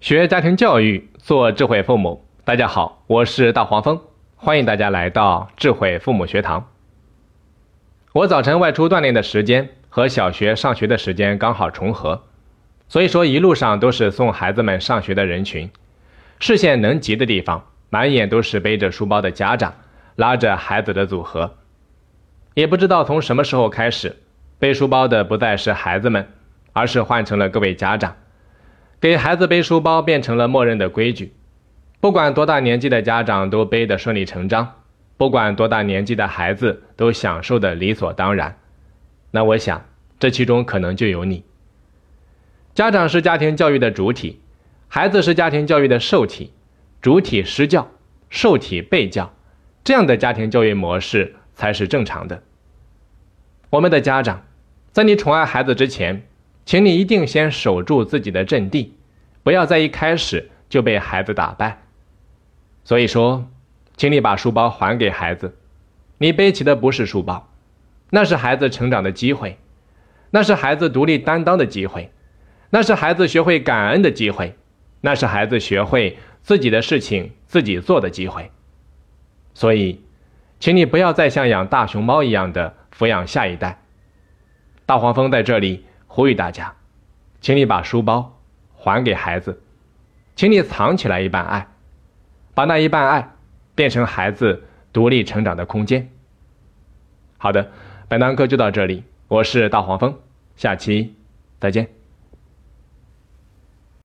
学家庭教育，做智慧父母。大家好，我是大黄蜂，欢迎大家来到智慧父母学堂。我早晨外出锻炼的时间和小学上学的时间刚好重合，所以说一路上都是送孩子们上学的人群，视线能及的地方，满眼都是背着书包的家长，拉着孩子的组合。也不知道从什么时候开始，背书包的不再是孩子们，而是换成了各位家长。给孩子背书包变成了默认的规矩，不管多大年纪的家长都背得顺理成章，不管多大年纪的孩子都享受的理所当然。那我想，这其中可能就有你。家长是家庭教育的主体，孩子是家庭教育的受体，主体施教，受体被教，这样的家庭教育模式才是正常的。我们的家长，在你宠爱孩子之前。请你一定先守住自己的阵地，不要在一开始就被孩子打败。所以说，请你把书包还给孩子。你背起的不是书包，那是孩子成长的机会，那是孩子独立担当的机会，那是孩子学会感恩的机会，那是孩子学会自己的事情自己做的机会。所以，请你不要再像养大熊猫一样的抚养下一代。大黄蜂在这里。呼吁大家，请你把书包还给孩子，请你藏起来一半爱，把那一半爱变成孩子独立成长的空间。好的，本堂课就到这里，我是大黄蜂，下期再见。